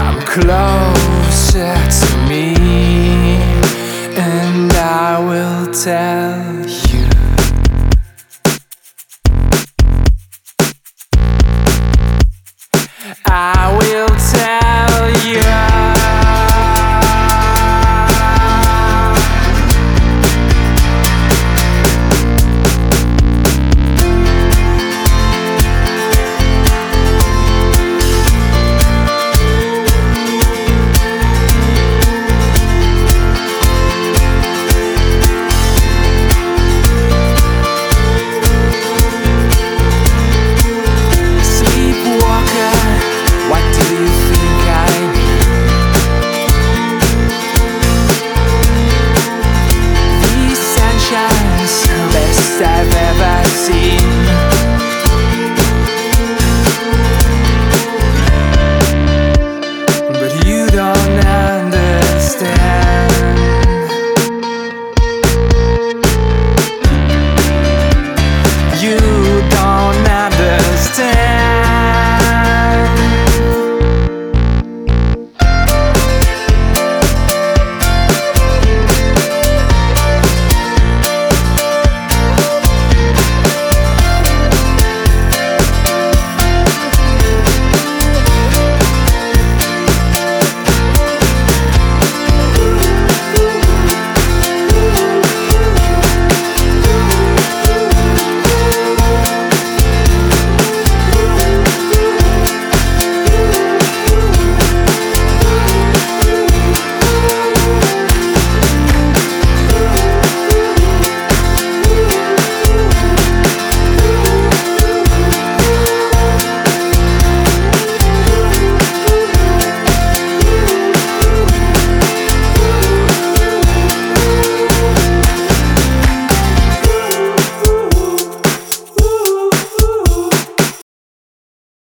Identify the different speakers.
Speaker 1: I'm closer to me, and I will tell you. I